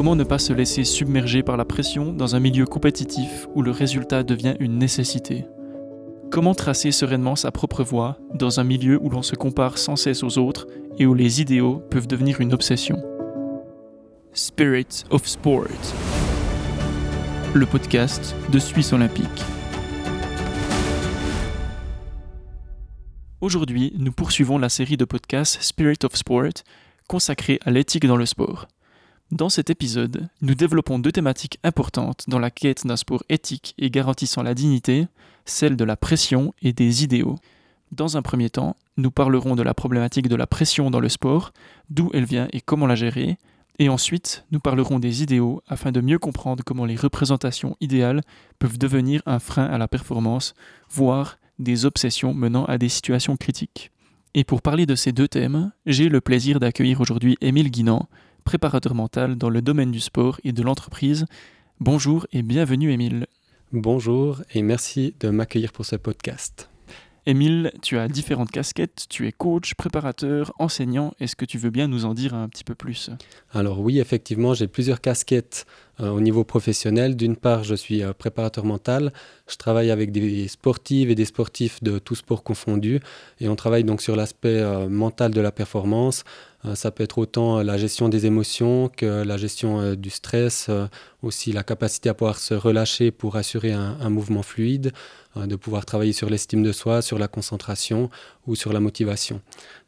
Comment ne pas se laisser submerger par la pression dans un milieu compétitif où le résultat devient une nécessité? Comment tracer sereinement sa propre voie dans un milieu où l'on se compare sans cesse aux autres et où les idéaux peuvent devenir une obsession? Spirit of Sport, le podcast de Suisse Olympique. Aujourd'hui, nous poursuivons la série de podcasts Spirit of Sport consacrée à l'éthique dans le sport. Dans cet épisode, nous développons deux thématiques importantes dans la quête d'un sport éthique et garantissant la dignité, celle de la pression et des idéaux. Dans un premier temps, nous parlerons de la problématique de la pression dans le sport, d'où elle vient et comment la gérer, et ensuite nous parlerons des idéaux afin de mieux comprendre comment les représentations idéales peuvent devenir un frein à la performance, voire des obsessions menant à des situations critiques. Et pour parler de ces deux thèmes, j'ai le plaisir d'accueillir aujourd'hui Émile Guinan, préparateur mental dans le domaine du sport et de l'entreprise. Bonjour et bienvenue Émile. Bonjour et merci de m'accueillir pour ce podcast. Émile, tu as différentes casquettes, tu es coach, préparateur, enseignant. Est-ce que tu veux bien nous en dire un petit peu plus? Alors oui, effectivement, j'ai plusieurs casquettes euh, au niveau professionnel. D'une part, je suis euh, préparateur mental. Je travaille avec des sportives et des sportifs de tous sports confondus. Et on travaille donc sur l'aspect euh, mental de la performance. Ça peut être autant la gestion des émotions que la gestion du stress, aussi la capacité à pouvoir se relâcher pour assurer un mouvement fluide. Euh, de pouvoir travailler sur l'estime de soi, sur la concentration ou sur la motivation.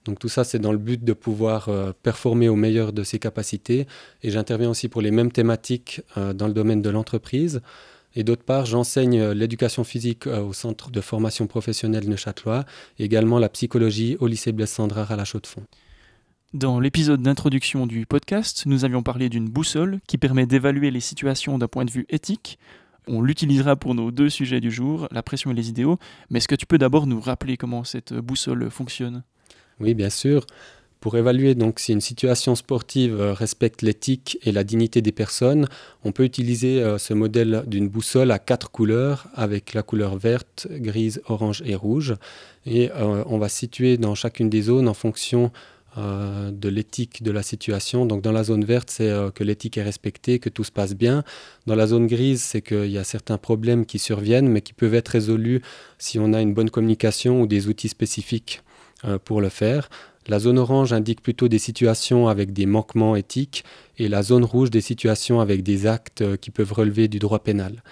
Donc tout ça, c'est dans le but de pouvoir euh, performer au meilleur de ses capacités. Et j'interviens aussi pour les mêmes thématiques euh, dans le domaine de l'entreprise. Et d'autre part, j'enseigne l'éducation physique au centre de formation professionnelle Neuchâtelois et également la psychologie au lycée Blaise Sandrard à la Chaux-de-Fonds. Dans l'épisode d'introduction du podcast, nous avions parlé d'une boussole qui permet d'évaluer les situations d'un point de vue éthique on l'utilisera pour nos deux sujets du jour, la pression et les idéaux. Mais est-ce que tu peux d'abord nous rappeler comment cette boussole fonctionne? Oui, bien sûr. Pour évaluer donc si une situation sportive euh, respecte l'éthique et la dignité des personnes, on peut utiliser euh, ce modèle d'une boussole à quatre couleurs avec la couleur verte, grise, orange et rouge. Et euh, on va situer dans chacune des zones en fonction euh, de l'éthique de la situation. Donc dans la zone verte, c'est euh, que l'éthique est respectée, que tout se passe bien. Dans la zone grise, c'est qu'il y a certains problèmes qui surviennent, mais qui peuvent être résolus si on a une bonne communication ou des outils spécifiques euh, pour le faire. La zone orange indique plutôt des situations avec des manquements éthiques et la zone rouge des situations avec des actes qui peuvent relever du droit pénal.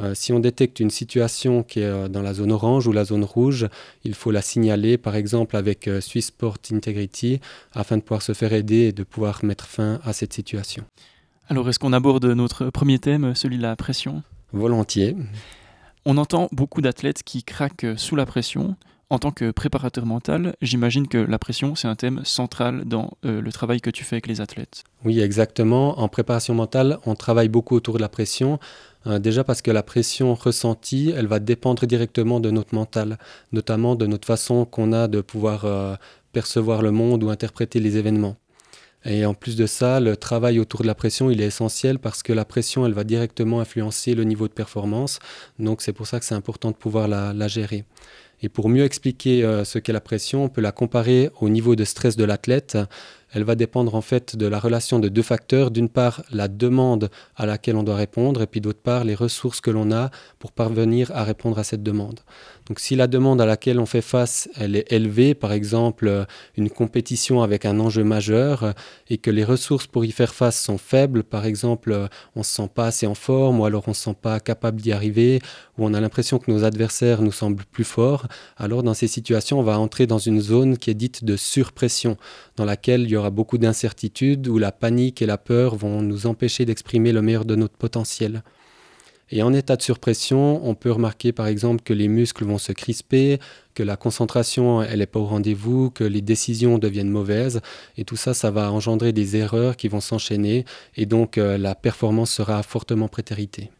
Euh, si on détecte une situation qui est euh, dans la zone orange ou la zone rouge, il faut la signaler par exemple avec euh, Swiss Sport Integrity afin de pouvoir se faire aider et de pouvoir mettre fin à cette situation. Alors est-ce qu'on aborde notre premier thème, celui de la pression? Volontiers. On entend beaucoup d'athlètes qui craquent sous la pression. En tant que préparateur mental, j'imagine que la pression, c'est un thème central dans le travail que tu fais avec les athlètes. Oui, exactement. En préparation mentale, on travaille beaucoup autour de la pression. Euh, déjà parce que la pression ressentie, elle va dépendre directement de notre mental, notamment de notre façon qu'on a de pouvoir euh, percevoir le monde ou interpréter les événements. Et en plus de ça, le travail autour de la pression, il est essentiel parce que la pression, elle va directement influencer le niveau de performance. Donc c'est pour ça que c'est important de pouvoir la, gérer. Et pour mieux expliquer euh, ce qu'est la pression, on peut la comparer au niveau de stress de l'athlète elle va dépendre en fait de la relation de deux facteurs. D'une part, la demande à laquelle on doit répondre, et puis d'autre part, les ressources que l'on a pour parvenir à répondre à cette demande. Donc si la demande à laquelle on fait face, elle est élevée, par exemple une compétition avec un enjeu majeur, et que les ressources pour y faire face sont faibles, par exemple on ne se sent pas assez en forme, ou alors on ne se sent pas capable d'y arriver, ou on a l'impression que nos adversaires nous semblent plus forts, alors dans ces situations, on va entrer dans une zone qui est dite de surpression, dans laquelle il y aura beaucoup d'incertitudes, où la panique et la peur vont nous empêcher d'exprimer le meilleur de notre potentiel. Et en état de surpression, on peut remarquer par exemple que les muscles vont se crisper, que la concentration elle n'est pas au rendez-vous, que les décisions deviennent mauvaises. Et tout ça, ça va engendrer des erreurs qui vont s'enchaîner. Et donc euh, la performance sera fortement prétéritée.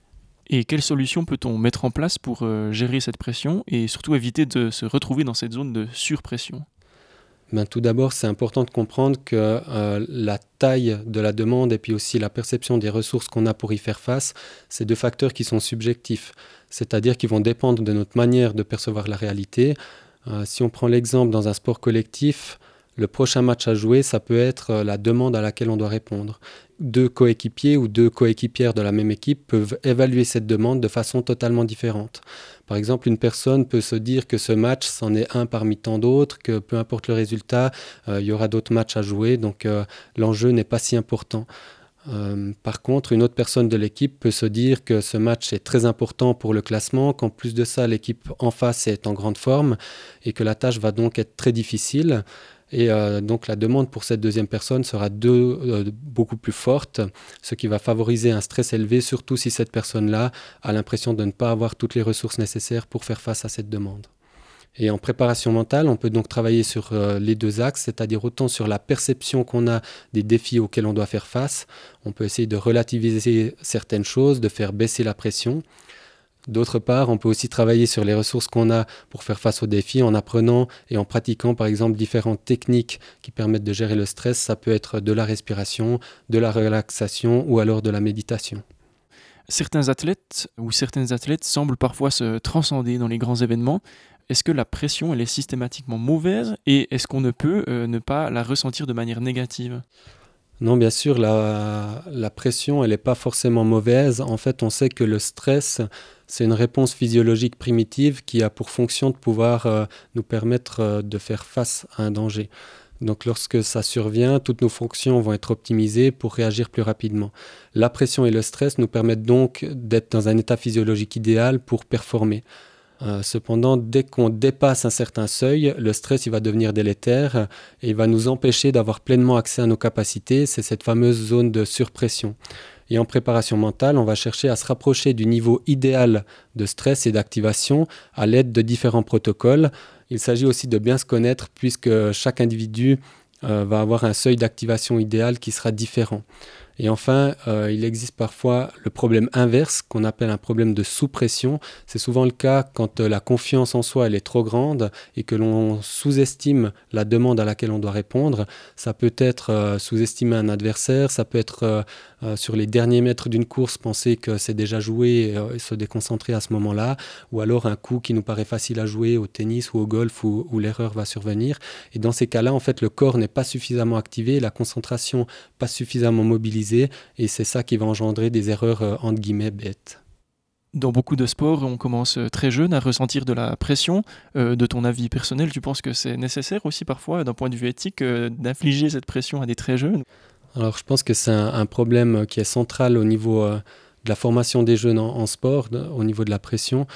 Et quelles solutions peut-on mettre en place pour euh, gérer cette pression et surtout éviter de se retrouver dans cette zone de surpression? Ben, tout d'abord, c'est important de comprendre que euh, la taille de la demande et puis aussi la perception des ressources qu'on a pour y faire face, c'est deux facteurs qui sont subjectifs, c'est-à-dire qui vont dépendre de notre manière de percevoir la réalité. Euh, si on prend l'exemple dans un sport collectif, Le prochain match à jouer, ça peut être la demande à laquelle on doit répondre. Deux coéquipiers ou deux coéquipières de la même équipe peuvent évaluer cette demande de façon totalement différente. Par exemple, une personne peut se dire que ce match, c'en est un parmi tant d'autres, que peu importe le résultat, il y aura d'autres matchs à jouer, donc l'enjeu n'est pas si important. Euh, par contre, une autre personne de l'équipe peut se dire que ce match est très important pour le classement, qu'en plus de ça, l'équipe en face est en grande forme et que la tâche va donc être très difficile. Et euh, donc la demande pour cette deuxième personne sera euh, beaucoup plus forte, ce qui va favoriser un stress élevé, surtout si cette personne-là a l'impression de ne pas avoir toutes les ressources nécessaires pour faire face à cette demande. Et en préparation mentale, on peut donc travailler sur euh, les deux axes, c'est-à-dire autant sur la perception qu'on a des défis auxquels on doit faire face. On peut essayer de relativiser certaines choses, de faire baisser la pression. D'autre part, on peut aussi travailler sur les ressources qu'on a pour faire face aux défis en apprenant et en pratiquant par exemple différentes techniques qui permettent de gérer le stress. Ça peut être de la respiration, de la relaxation ou alors de la méditation. Certains athlètes ou certaines athlètes semblent parfois se transcender dans les grands événements, est-ce que la pression, elle est systématiquement mauvaise et est-ce qu'on ne peut euh, ne pas la ressentir de manière négative? Non, bien sûr, la, pression, elle n'est pas forcément mauvaise. En fait, on sait que le stress, c'est une réponse physiologique primitive qui a pour fonction de pouvoir euh, nous permettre euh, de faire face à un danger. Donc lorsque ça survient, toutes nos fonctions vont être optimisées pour réagir plus rapidement. La pression et le stress nous permettent donc d'être dans un état physiologique idéal pour performer. Euh, cependant, dès qu'on dépasse un certain seuil, le stress va devenir délétère et va nous empêcher d'avoir pleinement accès à nos capacités. C'est cette fameuse zone de surpression. Et en préparation mentale, on va chercher à se rapprocher du niveau idéal de stress et d'activation à l'aide de différents protocoles. Il s'agit aussi de bien se connaître puisque chaque individu euh, va avoir un seuil d'activation idéal qui sera différent. Et enfin, euh, il existe parfois le problème inverse qu'on appelle un problème de sous-pression. C'est souvent le cas quand euh, la confiance en soi elle est trop grande et que l'on sous-estime la demande à laquelle on doit répondre. Ça peut être euh, sous-estimer un adversaire, ça peut être sur les derniers mètres d'une course penser que c'est déjà joué et, se déconcentrer à ce moment-là, ou alors un coup qui nous paraît facile à jouer au tennis ou au golf où, où l'erreur va survenir. Et dans ces cas-là, en fait, le corps n'est pas suffisamment activé, la concentration pas suffisamment mobilisée et c'est ça qui va engendrer des erreurs euh, entre guillemets bêtes. Dans beaucoup de sports, on commence euh, très jeune à ressentir de la pression. Euh, de ton avis personnel, tu penses que c'est nécessaire aussi parfois, d'un point de vue éthique, d'infliger cette pression à des très jeunes? Alors je pense que c'est un, problème qui est central au niveau de la formation des jeunes en, sport, au niveau de la pression.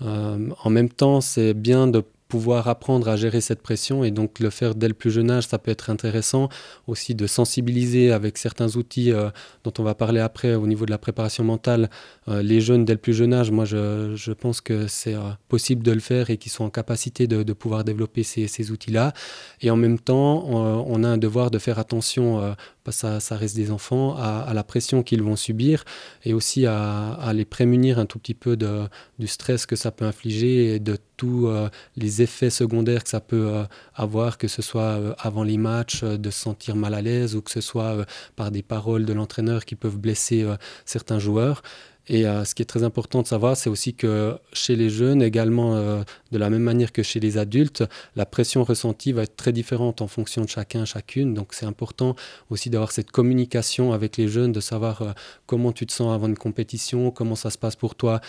en même temps, c'est bien de pouvoir apprendre à gérer cette pression et donc le faire dès le plus jeune âge, ça peut être intéressant aussi de sensibiliser avec certains outils euh, dont on va parler après au niveau de la préparation mentale. Euh, les jeunes dès le plus jeune âge, moi je, je pense que c'est euh, possible de le faire et qu'ils sont en capacité de, pouvoir développer ces, ces outils-là. Et en même temps, on a un devoir de faire attention ça, ça, reste des enfants, à, la pression qu'ils vont subir et aussi à, les prémunir un tout petit peu de, du stress que ça peut infliger et de tous euh, les effets secondaires que ça peut euh, avoir, que ce soit euh, avant les matchs, de se sentir mal à l'aise ou que ce soit par des paroles de l'entraîneur qui peuvent blesser certains joueurs. Et euh, ce qui est très important de savoir, c'est aussi que chez les jeunes, également euh, de la même manière que chez les adultes, la pression ressentie va être très différente en fonction de chacun, chacune. Donc c'est important aussi d'avoir cette communication avec les jeunes, de savoir euh, comment tu te sens avant une compétition, comment ça se passe pour toi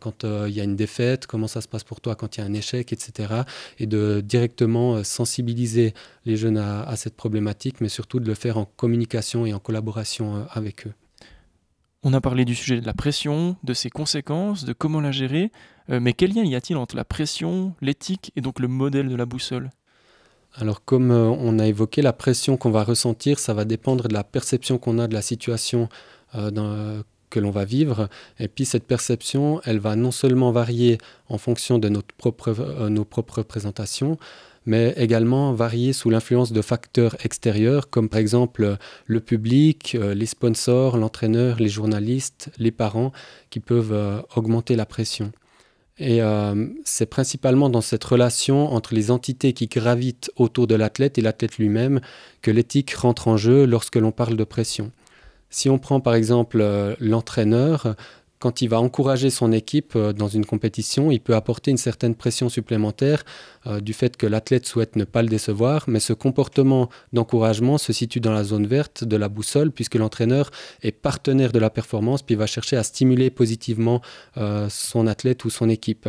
quand il y a une défaite, comment ça se passe pour toi quand il y a un échec, etc. Et de directement sensibiliser les jeunes à cette problématique, mais surtout de le faire en communication et en collaboration avec eux. On a parlé du sujet de la pression, de ses conséquences, de comment la gérer, euh, mais quel lien y a-t-il entre la pression, l'éthique et donc le modèle de la boussole? Alors comme euh, on a évoqué, la pression qu'on va ressentir, ça va dépendre de la perception qu'on a de la situation euh, que l'on va vivre. Et puis cette perception, elle va non seulement varier en fonction de notre propre, nos propres représentations, mais également varier sous l'influence de facteurs extérieurs, comme par exemple le public, euh, les sponsors, l'entraîneur, les journalistes, les parents, qui peuvent euh, augmenter la pression. Et euh, c'est principalement dans cette relation entre les entités qui gravitent autour de l'athlète et l'athlète lui-même que l'éthique rentre en jeu lorsque l'on parle de pression. Si on prend par exemple l'entraîneur, quand il va encourager son équipe euh, dans une compétition, il peut apporter une certaine pression supplémentaire euh, du fait que l'athlète souhaite ne pas le décevoir, mais ce comportement d'encouragement se situe dans la zone verte de la boussole puisque l'entraîneur est partenaire de la performance puis va chercher à stimuler positivement euh, son athlète ou son équipe.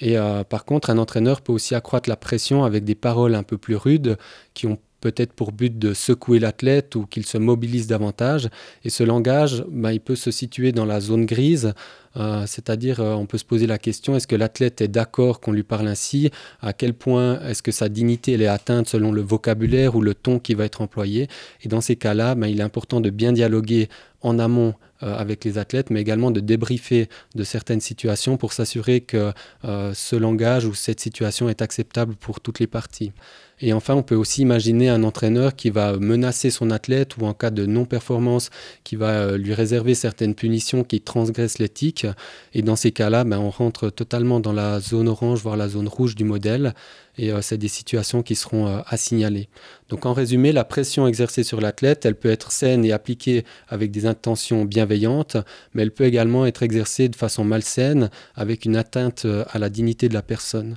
Et par contre, un entraîneur peut aussi accroître la pression avec des paroles un peu plus rudes qui ont peut-être pour but de secouer l'athlète ou qu'il se mobilise davantage. Et ce langage, ben, il peut se situer dans la zone grise, euh, c'est-à-dire euh, on peut se poser la question, est-ce que l'athlète est d'accord qu'on lui parle ainsi? À quel point est-ce que sa dignité elle est atteinte selon le vocabulaire ou le ton qui va être employé? Et dans ces cas-là, ben, il est important de bien dialoguer en amont euh, avec les athlètes, mais également de débriefer de certaines situations pour s'assurer que ce langage ou cette situation est acceptable pour toutes les parties. Et enfin, on peut aussi imaginer un entraîneur qui va menacer son athlète ou en cas de non-performance, qui va euh, lui réserver certaines punitions qui transgressent l'éthique. Et dans ces cas-là, ben, on rentre totalement dans la zone orange, voire la zone rouge du modèle. Et euh, c'est des situations qui seront euh, à signaler. Donc en résumé, la pression exercée sur l'athlète, elle peut être saine et appliquée avec des intentions bienveillantes, mais elle peut également être exercée de façon malsaine avec une atteinte à la dignité de la personne.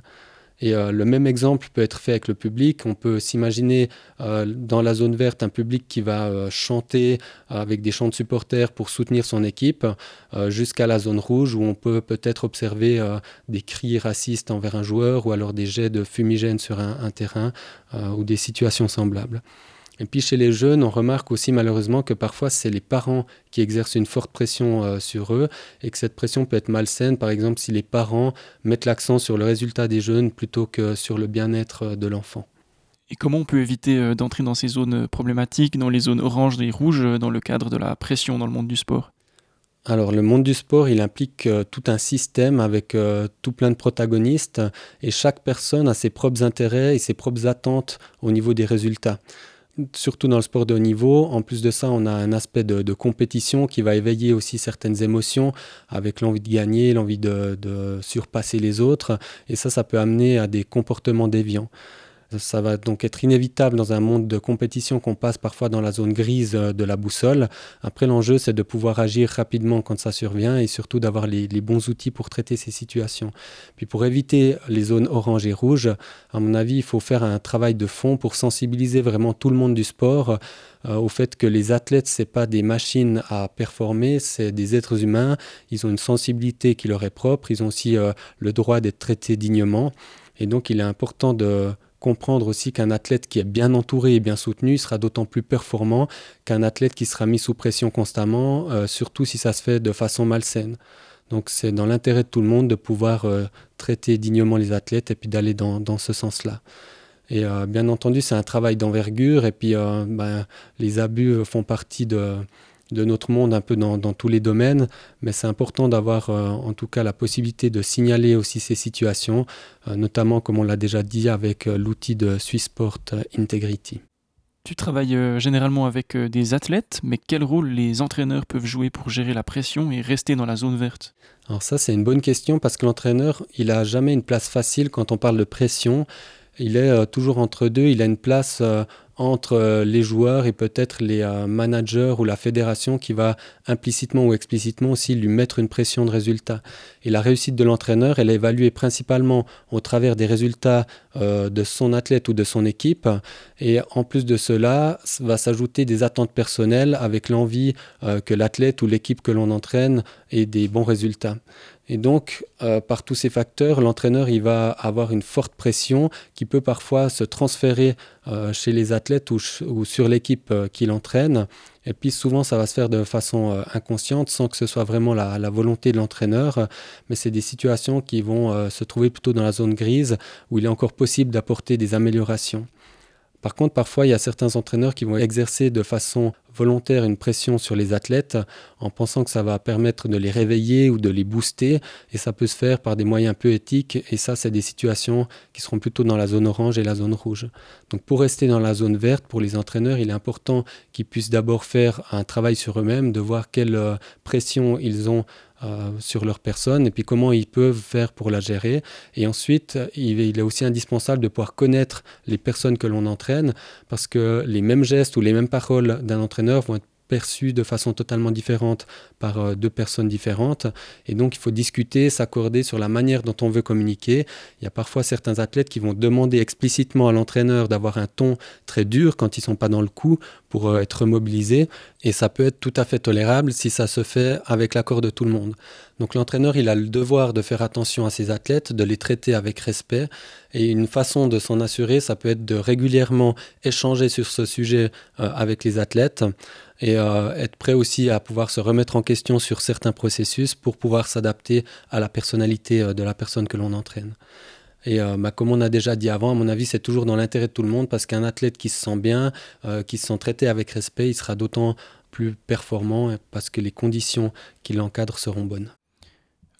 Et euh, le même exemple peut être fait avec le public. On peut s'imaginer euh, dans la zone verte un public qui va euh, chanter avec des chants de supporters pour soutenir son équipe, jusqu'à la zone rouge où on peut peut-être observer des cris racistes envers un joueur ou alors des jets de fumigène sur un terrain ou des situations semblables. Et puis chez les jeunes, on remarque aussi malheureusement que parfois c'est les parents qui exercent une forte pression euh, sur eux et que cette pression peut être malsaine, par exemple si les parents mettent l'accent sur le résultat des jeunes plutôt que sur le bien-être euh, de l'enfant. Et comment on peut éviter euh, d'entrer dans ces zones problématiques, dans les zones oranges et rouges, dans le cadre de la pression dans le monde du sport? Alors le monde du sport, il implique tout un système avec tout plein de protagonistes et chaque personne a ses propres intérêts et ses propres attentes au niveau des résultats surtout dans le sport de haut niveau. En plus de ça, on a un aspect de, compétition qui va éveiller aussi certaines émotions avec l'envie de gagner, l'envie de, surpasser les autres. Et ça, ça peut amener à des comportements déviants. Ça va donc être inévitable dans un monde de compétition qu'on passe parfois dans la zone grise euh, de la boussole. Après, l'enjeu, c'est de pouvoir agir rapidement quand ça survient et surtout d'avoir les, bons outils pour traiter ces situations. Puis pour éviter les zones orange et rouge, à mon avis, il faut faire un travail de fond pour sensibiliser vraiment tout le monde du sport euh, au fait que les athlètes, ce pas des machines à performer, c'est des êtres humains. Ils ont une sensibilité qui leur est propre. Ils ont aussi euh, le droit d'être traités dignement. Et donc, il est important de comprendre aussi qu'un athlète qui est bien entouré et bien soutenu sera d'autant plus performant qu'un athlète qui sera mis sous pression constamment, euh, surtout si ça se fait de façon malsaine. Donc c'est dans l'intérêt de tout le monde de pouvoir euh, traiter dignement les athlètes et puis d'aller dans, dans, ce sens-là. Et euh, bien entendu, c'est un travail d'envergure et puis ben, les abus font partie de, de notre monde un peu dans, tous les domaines, mais c'est important d'avoir euh, en tout cas la possibilité de signaler aussi ces situations, euh, notamment comme on l'a déjà dit avec euh, l'outil de Swissport Integrity. Tu travailles généralement avec des athlètes, mais quel rôle les entraîneurs peuvent jouer pour gérer la pression et rester dans la zone verte? Alors ça c'est une bonne question parce que l'entraîneur il a jamais une place facile quand on parle de pression. Il est toujours entre deux, il a une place entre euh, les joueurs et peut-être les euh, managers ou la fédération qui va implicitement ou explicitement aussi lui mettre une pression de résultat. Et la réussite de l'entraîneur, elle est évaluée principalement au travers des résultats euh, de son athlète ou de son équipe. Et en plus de cela, va s'ajouter des attentes personnelles avec l'envie que l'athlète ou l'équipe que l'on entraîne ait des bons résultats. Et donc, euh, par tous ces facteurs, l'entraîneur il va avoir une forte pression qui peut parfois se transférer euh, chez les athlètes ou, sur l'équipe euh, qu'il entraîne. Et puis souvent, ça va se faire de façon inconsciente, sans que ce soit vraiment la volonté de l'entraîneur. Mais c'est des situations qui vont se trouver plutôt dans la zone grise, où il est encore possible d'apporter des améliorations. Par contre, parfois, il y a certains entraîneurs qui vont exercer de façon volontaire une pression sur les athlètes en pensant que ça va permettre de les réveiller ou de les booster. Et ça peut se faire par des moyens peu éthiques. Et ça, c'est des situations qui seront plutôt dans la zone orange et la zone rouge. Donc pour rester dans la zone verte, pour les entraîneurs, il est important qu'ils puissent d'abord faire un travail sur eux-mêmes, de voir quelle euh, pression ils ont euh, sur leur personne et puis comment ils peuvent faire pour la gérer. Et ensuite, il, est aussi indispensable de pouvoir connaître les personnes que l'on entraîne parce que les mêmes gestes ou les mêmes paroles d'un entraîneur vont être perçu de façon totalement différente par euh, deux personnes différentes. Et donc, il faut discuter, s'accorder sur la manière dont on veut communiquer. Il y a parfois certains athlètes qui vont demander explicitement à l'entraîneur d'avoir un ton très dur quand ils ne sont pas dans le coup pour euh, être mobilisés. Et ça peut être tout à fait tolérable si ça se fait avec l'accord de tout le monde. Donc l'entraîneur, il a le devoir de faire attention à ses athlètes, de les traiter avec respect. Et une façon de s'en assurer, ça peut être de régulièrement échanger sur ce sujet euh, avec les athlètes et euh, être prêt aussi à pouvoir se remettre en question sur certains processus pour pouvoir s'adapter à la personnalité euh, de la personne que l'on entraîne. Et bah, comme on a déjà dit avant, à mon avis, c'est toujours dans l'intérêt de tout le monde parce qu'un athlète qui se sent bien, qui se sent traité avec respect, il sera d'autant plus performant parce que les conditions qui l'encadrent seront bonnes.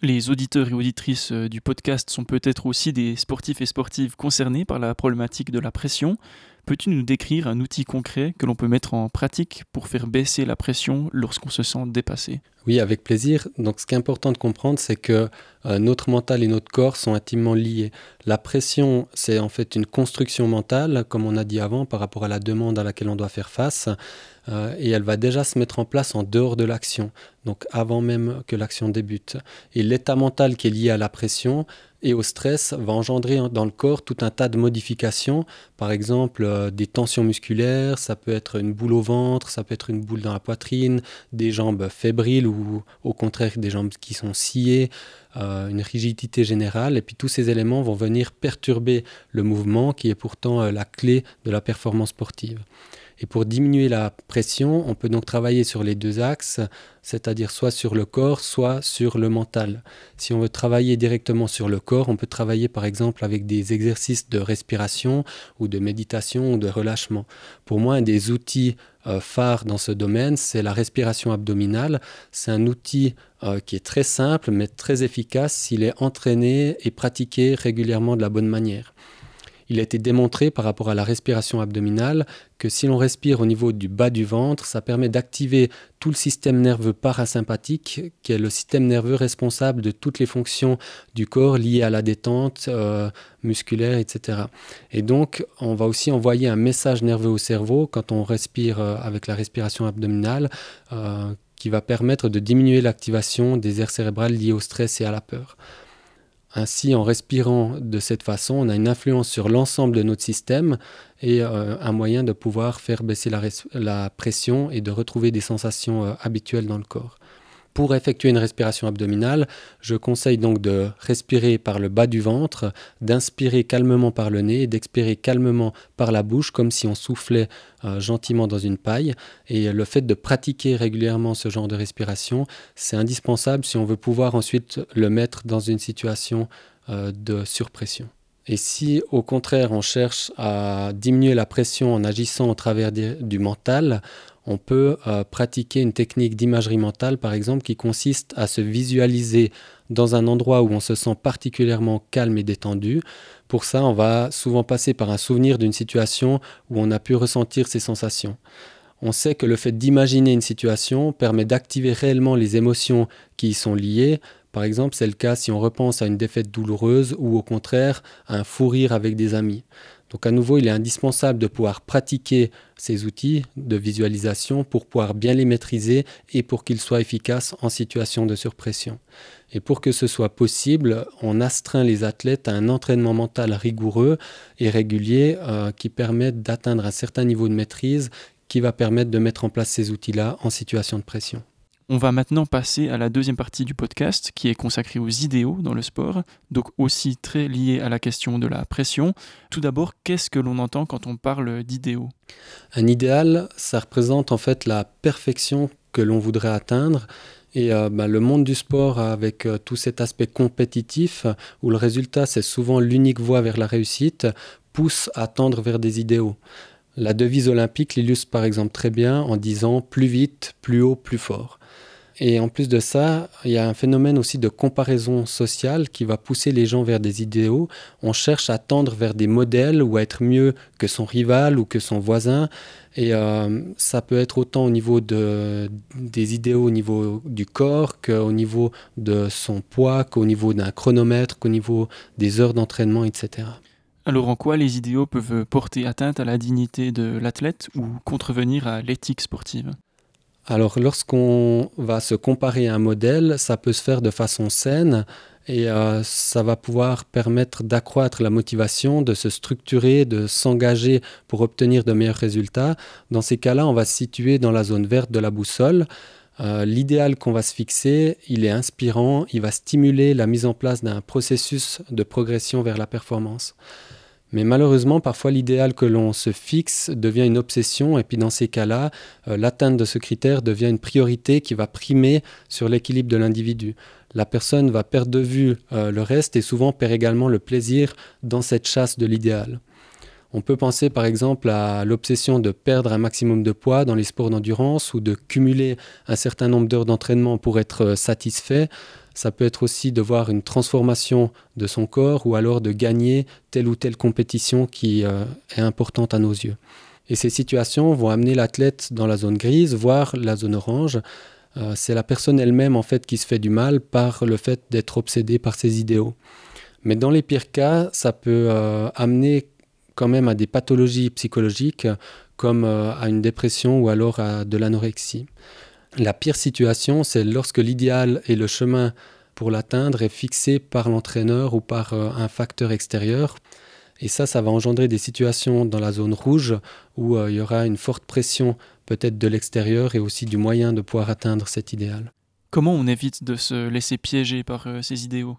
Les auditeurs et auditrices euh, du podcast sont peut-être aussi des sportifs et sportives concernés par la problématique de la pression. Peux-tu nous décrire un outil concret que l'on peut mettre en pratique pour faire baisser la pression lorsqu'on se sent dépassé? Oui, avec plaisir. Donc ce qui est important de comprendre, c'est que euh, notre mental et notre corps sont intimement liés. La pression, c'est en fait une construction mentale, comme on a dit avant, par rapport à la demande à laquelle on doit faire face. Euh, et elle va déjà se mettre en place en dehors de l'action, donc avant même que l'action débute. Et l'état mental qui est lié à la pression et au stress va engendrer dans le corps tout un tas de modifications, par exemple euh, des tensions musculaires, ça peut être une boule au ventre, ça peut être une boule dans la poitrine, des jambes fébriles ou au contraire des jambes qui sont sciées, euh, une rigidité générale, et puis tous ces éléments vont venir perturber le mouvement qui est pourtant la clé de la performance sportive. Et pour diminuer la pression, on peut donc travailler sur les deux axes, c'est-à-dire soit sur le corps, soit sur le mental. Si on veut travailler directement sur le corps, on peut travailler par exemple avec des exercices de respiration ou de méditation ou de relâchement. Pour moi, un des outils euh, phares dans ce domaine, c'est la respiration abdominale. C'est un outil euh, qui est très simple mais très efficace s'il est entraîné et pratiqué régulièrement de la bonne manière. Il a été démontré par rapport à la respiration abdominale que si l'on respire au niveau du bas du ventre, ça permet d'activer tout le système nerveux parasympathique, qui est le système nerveux responsable de toutes les fonctions du corps liées à la détente euh, musculaire, etc. Et donc, on va aussi envoyer un message nerveux au cerveau quand on respire euh, avec la respiration abdominale. Euh, qui va permettre de diminuer l'activation des aires cérébrales liées au stress et à la peur. Ainsi, en respirant de cette façon, on a une influence sur l'ensemble de notre système et euh, un moyen de pouvoir faire baisser la, pression et de retrouver des sensations euh, habituelles dans le corps. Pour effectuer une respiration abdominale, je conseille donc de respirer par le bas du ventre, d'inspirer calmement par le nez et d'expirer calmement par la bouche comme si on soufflait euh, gentiment dans une paille. Et le fait de pratiquer régulièrement ce genre de respiration, c'est indispensable si on veut pouvoir ensuite le mettre dans une situation euh, de surpression. Et si au contraire on cherche à diminuer la pression en agissant au travers du mental, on peut euh, pratiquer une technique d'imagerie mentale, par exemple, qui consiste à se visualiser dans un endroit où on se sent particulièrement calme et détendu. Pour ça, on va souvent passer par un souvenir d'une situation où on a pu ressentir ces sensations. On sait que le fait d'imaginer une situation permet d'activer réellement les émotions qui y sont liées. Par exemple, c'est le cas si on repense à une défaite douloureuse ou au contraire à un fou rire avec des amis. Donc à nouveau, il est indispensable de pouvoir pratiquer ces outils de visualisation pour pouvoir bien les maîtriser et pour qu'ils soient efficaces en situation de surpression. Et pour que ce soit possible, on astreint les athlètes à un entraînement mental rigoureux et régulier euh, qui permette d'atteindre un certain niveau de maîtrise qui va permettre de mettre en place ces outils-là en situation de pression. On va maintenant passer à la deuxième partie du podcast qui est consacrée aux idéaux dans le sport, donc aussi très lié à la question de la pression. Tout d'abord, qu'est-ce que l'on entend quand on parle d'idéaux? Un idéal, ça représente en fait la perfection que l'on voudrait atteindre. Et euh, bah, le monde du sport, avec euh, tout cet aspect compétitif, où le résultat c'est souvent l'unique voie vers la réussite, pousse à tendre vers des idéaux. La devise olympique l'illustre par exemple très bien en disant plus vite, plus haut, plus fort. Et en plus de ça, il y a un phénomène aussi de comparaison sociale qui va pousser les gens vers des idéaux. On cherche à tendre vers des modèles ou à être mieux que son rival ou que son voisin. Et euh, ça peut être autant au niveau de, des idéaux au niveau du corps qu'au niveau de son poids, qu'au niveau d'un chronomètre, qu'au niveau des heures d'entraînement, etc. Alors en quoi les idéaux peuvent porter atteinte à la dignité de l'athlète ou contrevenir à l'éthique sportive? Alors lorsqu'on va se comparer à un modèle, ça peut se faire de façon saine et euh, ça va pouvoir permettre d'accroître la motivation, de se structurer, de s'engager pour obtenir de meilleurs résultats. Dans ces cas-là, on va se situer dans la zone verte de la boussole. Euh, l'idéal qu'on va se fixer, il est inspirant, il va stimuler la mise en place d'un processus de progression vers la performance. Mais malheureusement, parfois l'idéal que l'on se fixe devient une obsession et puis dans ces cas-là, euh, l'atteinte de ce critère devient une priorité qui va primer sur l'équilibre de l'individu. La personne va perdre de vue euh, le reste et souvent perd également le plaisir dans cette chasse de l'idéal. On peut penser par exemple à l'obsession de perdre un maximum de poids dans les sports d'endurance ou de cumuler un certain nombre d'heures d'entraînement pour être euh, satisfait. Ça peut être aussi de voir une transformation de son corps ou alors de gagner telle ou telle compétition qui euh, est importante à nos yeux. Et ces situations vont amener l'athlète dans la zone grise, voire la zone orange. Euh, c'est la personne elle-même en fait qui se fait du mal par le fait d'être obsédée par ses idéaux. Mais dans les pires cas, ça peut euh, amener quand même à des pathologies psychologiques comme à une dépression ou alors à de l'anorexie. La pire situation, c'est lorsque l'idéal et le chemin pour l'atteindre est fixé par l'entraîneur ou par euh, un facteur extérieur. Et ça, ça va engendrer des situations dans la zone rouge où euh, il y aura une forte pression peut-être de l'extérieur et aussi du moyen de pouvoir atteindre cet idéal. Comment on évite de se laisser piéger par euh, ces idéaux?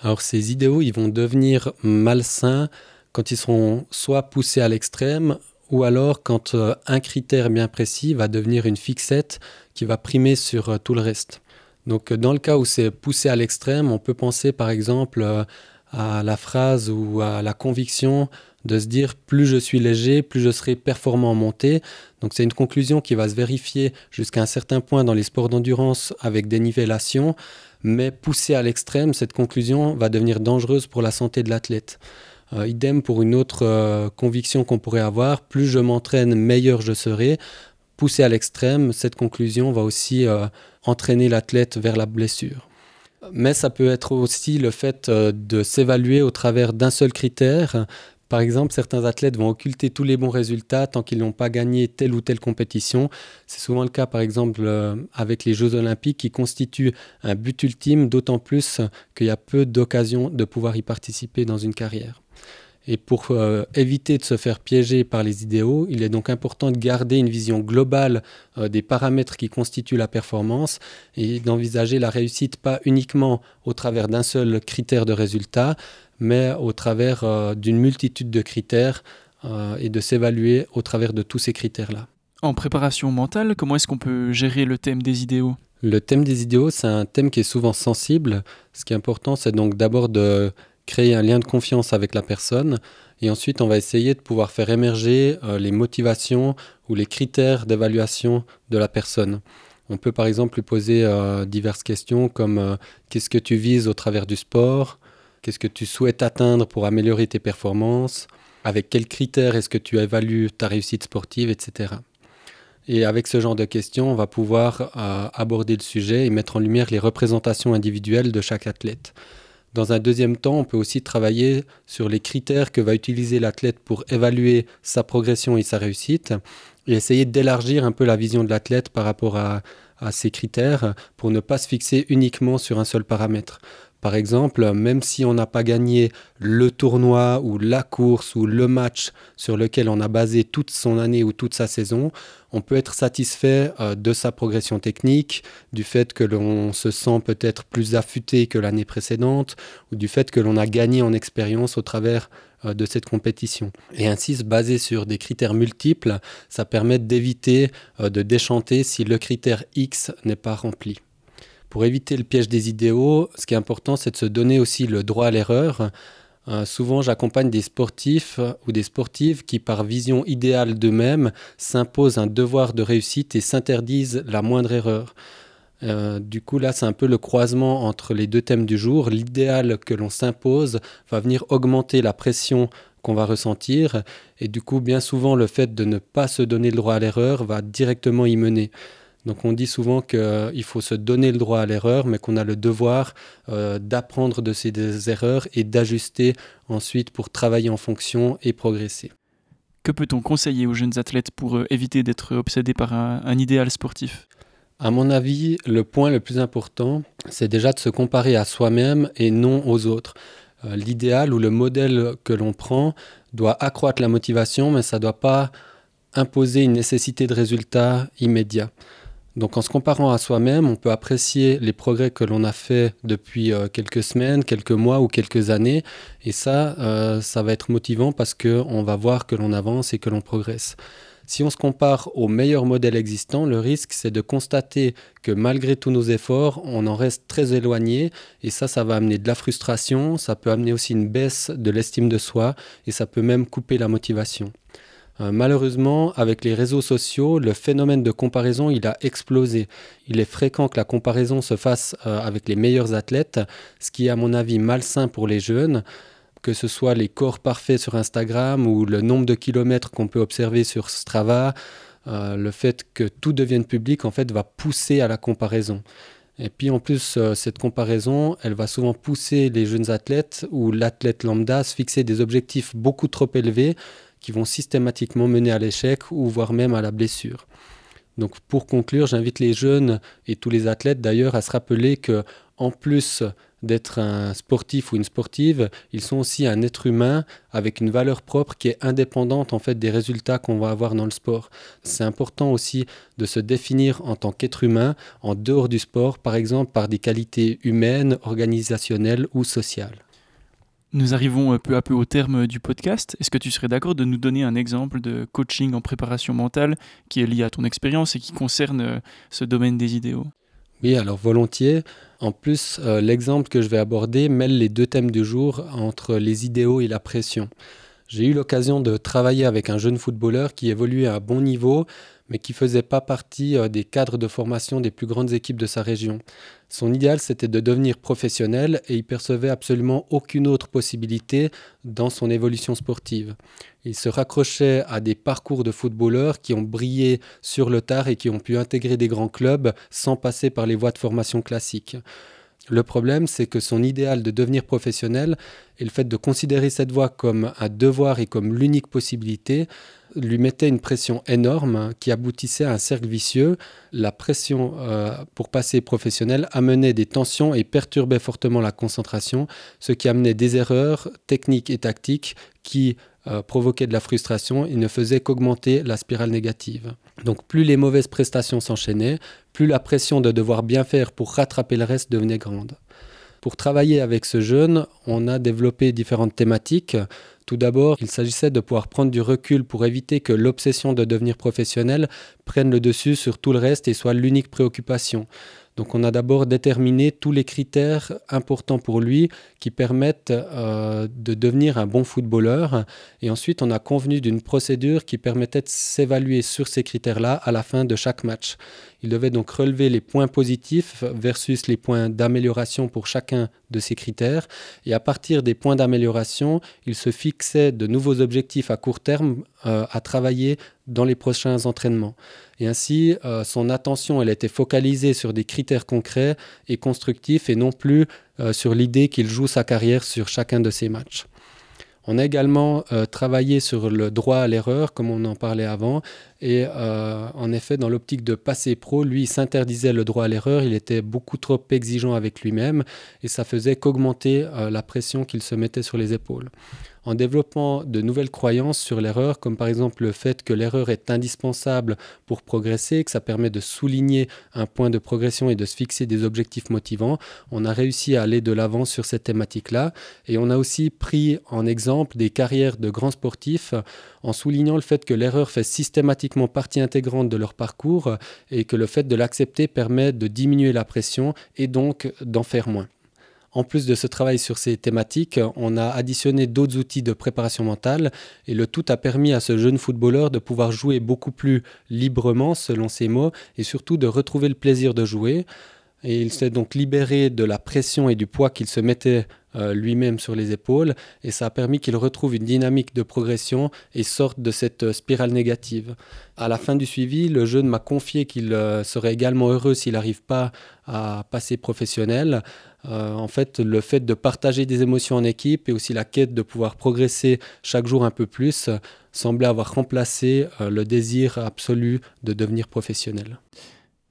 Alors ces idéaux, ils vont devenir malsains quand ils seront soit poussés à l'extrême ou alors quand euh, un critère bien précis va devenir une fixette qui va primer sur euh, tout le reste. Donc euh, dans le cas où c'est poussé à l'extrême, on peut penser par exemple à la phrase ou à la conviction de se dire plus je suis léger, plus je serai performant en montée. Donc c'est une conclusion qui va se vérifier jusqu'à un certain point dans les sports d'endurance avec des nivellations, mais poussée à l'extrême, cette conclusion va devenir dangereuse pour la santé de l'athlète. Euh, idem pour une autre euh, conviction qu'on pourrait avoir, plus je m'entraîne, meilleur je serai. Poussé à l'extrême, cette conclusion va aussi euh, entraîner l'athlète vers la blessure. Mais ça peut être aussi le fait de s'évaluer au travers d'un seul critère. Par exemple, certains athlètes vont occulter tous les bons résultats tant qu'ils n'ont pas gagné telle ou telle compétition. C'est souvent le cas, par exemple, avec les Jeux olympiques qui constituent un but ultime, d'autant plus qu'il y a peu d'occasions de pouvoir y participer dans une carrière. Et pour euh, éviter de se faire piéger par les idéaux, il est donc important de garder une vision globale euh, des paramètres qui constituent la performance et d'envisager la réussite pas uniquement au travers d'un seul critère de résultat, mais au travers euh, d'une multitude de critères et de s'évaluer au travers de tous ces critères-là. En préparation mentale, comment est-ce qu'on peut gérer le thème des idéaux? Le thème des idéaux, c'est un thème qui est souvent sensible. Ce qui est important, c'est donc d'abord de créer un lien de confiance avec la personne. Et ensuite, on va essayer de pouvoir faire émerger euh, les motivations ou les critères d'évaluation de la personne. On peut par exemple lui poser euh, diverses questions comme euh, qu'est-ce que tu vises au travers du sport? Qu'est-ce que tu souhaites atteindre pour améliorer tes performances? Avec quels critères est-ce que tu évalues ta réussite sportive, etc. Et avec ce genre de questions, on va pouvoir aborder le sujet et mettre en lumière les représentations individuelles de chaque athlète. Dans un deuxième temps, on peut aussi travailler sur les critères que va utiliser l'athlète pour évaluer sa progression et sa réussite et essayer d'élargir un peu la vision de l'athlète par rapport à, ces critères pour ne pas se fixer uniquement sur un seul paramètre. Par exemple, même si on n'a pas gagné le tournoi ou la course ou le match sur lequel on a basé toute son année ou toute sa saison, on peut être satisfait euh, de sa progression technique, du fait que l'on se sent peut-être plus affûté que l'année précédente, ou du fait que l'on a gagné en expérience au travers euh, de cette compétition. Et ainsi, se baser sur des critères multiples, ça permet d'éviter euh, de déchanter si le critère X n'est pas rempli. Pour éviter le piège des idéaux, ce qui est important, c'est de se donner aussi le droit à l'erreur. Euh, souvent, j'accompagne des sportifs ou des sportives qui, par vision idéale d'eux-mêmes, s'imposent un devoir de réussite et s'interdisent la moindre erreur. Euh, du coup, là, c'est un peu le croisement entre les deux thèmes du jour. L'idéal que l'on s'impose va venir augmenter la pression qu'on va ressentir. Et du coup, bien souvent, le fait de ne pas se donner le droit à l'erreur va directement y mener. Donc on dit souvent qu'il faut se donner le droit à l'erreur, mais qu'on a le devoir euh, d'apprendre de ces erreurs et d'ajuster ensuite pour travailler en fonction et progresser. Que peut-on conseiller aux jeunes athlètes pour euh, éviter d'être obsédés par un, idéal sportif? À mon avis, le point le plus important, c'est déjà de se comparer à soi-même et non aux autres. Euh, l'idéal ou le modèle que l'on prend doit accroître la motivation, mais ça ne doit pas imposer une nécessité de résultat immédiat. Donc en se comparant à soi-même, on peut apprécier les progrès que l'on a fait depuis euh, quelques semaines, quelques mois ou quelques années. Et ça, euh, ça va être motivant parce qu'on va voir que l'on avance et que l'on progresse. Si on se compare au meilleur modèle existant, le risque c'est de constater que malgré tous nos efforts, on en reste très éloigné et ça, ça va amener de la frustration, ça peut amener aussi une baisse de l'estime de soi et ça peut même couper la motivation. Euh, malheureusement, avec les réseaux sociaux, le phénomène de comparaison, il a explosé. Il est fréquent que la comparaison se fasse euh, avec les meilleurs athlètes, ce qui est à mon avis malsain pour les jeunes, que ce soit les corps parfaits sur Instagram ou le nombre de kilomètres qu'on peut observer sur Strava. Euh, le fait que tout devienne public, en fait, va pousser à la comparaison. Et puis en plus, cette comparaison, elle va souvent pousser les jeunes athlètes ou l'athlète lambda à se fixer des objectifs beaucoup trop élevés qui vont systématiquement mener à l'échec ou voire même à la blessure. Donc pour conclure, j'invite les jeunes et tous les athlètes d'ailleurs à se rappeler que en plus d'être un sportif ou une sportive, ils sont aussi un être humain avec une valeur propre qui est indépendante en fait des résultats qu'on va avoir dans le sport. C'est important aussi de se définir en tant qu'être humain en dehors du sport, par exemple par des qualités humaines, organisationnelles ou sociales. Nous arrivons euh, peu à peu au terme du podcast. Est-ce que tu serais d'accord de nous donner un exemple de coaching en préparation mentale qui est lié à ton expérience et qui concerne euh, ce domaine des idéaux? Oui, alors volontiers. En plus, euh, l'exemple que je vais aborder mêle les deux thèmes du jour entre les idéaux et la pression. J'ai eu l'occasion de travailler avec un jeune footballeur qui évoluait à bon niveau, mais qui faisait pas partie euh, des cadres de formation des plus grandes équipes de sa région. Son idéal, c'était de devenir professionnel et il percevait absolument aucune autre possibilité dans son évolution sportive. Il se raccrochait à des parcours de footballeurs qui ont brillé sur le tard et qui ont pu intégrer des grands clubs sans passer par les voies de formation classiques. Le problème, c'est que son idéal de devenir professionnel et le fait de considérer cette voie comme un devoir et comme l'unique possibilité lui mettait une pression énorme qui aboutissait à un cercle vicieux. La pression euh, pour passer professionnel amenait des tensions et perturbait fortement la concentration, ce qui amenait des erreurs techniques et tactiques qui euh, provoquaient de la frustration et ne faisaient qu'augmenter la spirale négative. Donc plus les mauvaises prestations s'enchaînaient, plus la pression de devoir bien faire pour rattraper le reste devenait grande. Pour travailler avec ce jeune, on a développé différentes thématiques. Tout d'abord, il s'agissait de pouvoir prendre du recul pour éviter que l'obsession de devenir professionnel prenne le dessus sur tout le reste et soit l'unique préoccupation. Donc on a d'abord déterminé tous les critères importants pour lui qui permettent euh, de devenir un bon footballeur. Et ensuite on a convenu d'une procédure qui permettait de s'évaluer sur ces critères-là à la fin de chaque match. Il devait donc relever les points positifs versus les points d'amélioration pour chacun de ces critères. Et à partir des points d'amélioration, il se fixait de nouveaux objectifs à court terme euh, à travailler dans les prochains entraînements. Et ainsi, euh, son attention, elle était focalisée sur des critères concrets et constructifs et non plus euh, sur l'idée qu'il joue sa carrière sur chacun de ses matchs. On a également euh, travaillé sur le droit à l'erreur, comme on en parlait avant, et euh, en effet, dans l'optique de passer pro, lui, il s'interdisait le droit à l'erreur, il était beaucoup trop exigeant avec lui-même, et ça faisait qu'augmenter euh, la pression qu'il se mettait sur les épaules en développant de nouvelles croyances sur l'erreur, comme par exemple le fait que l'erreur est indispensable pour progresser, que ça permet de souligner un point de progression et de se fixer des objectifs motivants. On a réussi à aller de l'avant sur cette thématique-là et on a aussi pris en exemple des carrières de grands sportifs en soulignant le fait que l'erreur fait systématiquement partie intégrante de leur parcours et que le fait de l'accepter permet de diminuer la pression et donc d'en faire moins. En plus de ce travail sur ces thématiques, on a additionné d'autres outils de préparation mentale et le tout a permis à ce jeune footballeur de pouvoir jouer beaucoup plus librement, selon ses mots, et surtout de retrouver le plaisir de jouer. et il s'est donc libéré de la pression et du poids qu'il se mettait euh, lui-même sur les épaules et ça a permis qu'il retrouve une dynamique de progression et sorte de cette euh, spirale négative. À la fin du suivi, le jeune m'a confié qu'il euh, serait également heureux s'il n'arrive pas à passer professionnel. En fait, le fait de partager des émotions en équipe et aussi la quête de pouvoir progresser chaque jour un peu plus semblait avoir remplacé le désir absolu de devenir professionnel.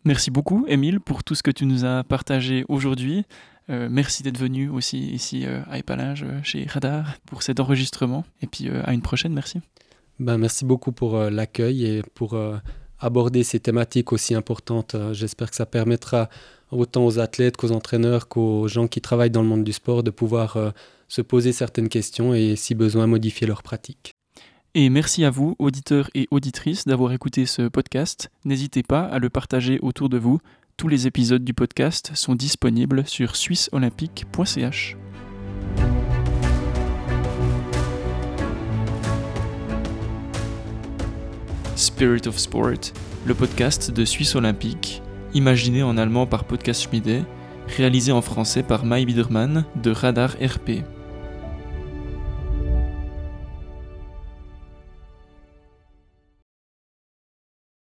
Merci beaucoup, Émile, pour tout ce que tu nous as partagé aujourd'hui. Euh, merci d'être venu aussi ici euh, à Épalage, euh, chez Radar, pour cet enregistrement. Et puis à une prochaine, merci. Ben, merci beaucoup pour l'accueil et pour aborder ces thématiques aussi importantes. J'espère que ça permettra autant aux athlètes qu'aux entraîneurs qu'aux gens qui travaillent dans le monde du sport de pouvoir se poser certaines questions et si besoin modifier leurs pratiques. Et merci à vous, auditeurs et auditrices, d'avoir écouté ce podcast. N'hésitez pas à le partager autour de vous. Tous les épisodes du podcast sont disponibles sur suisseolympique.ch. Spirit of Sport, le podcast de Suisse Olympique, imaginé en allemand par Podcast Schmiede, réalisé en français par Mai Biedermann de Radar RP.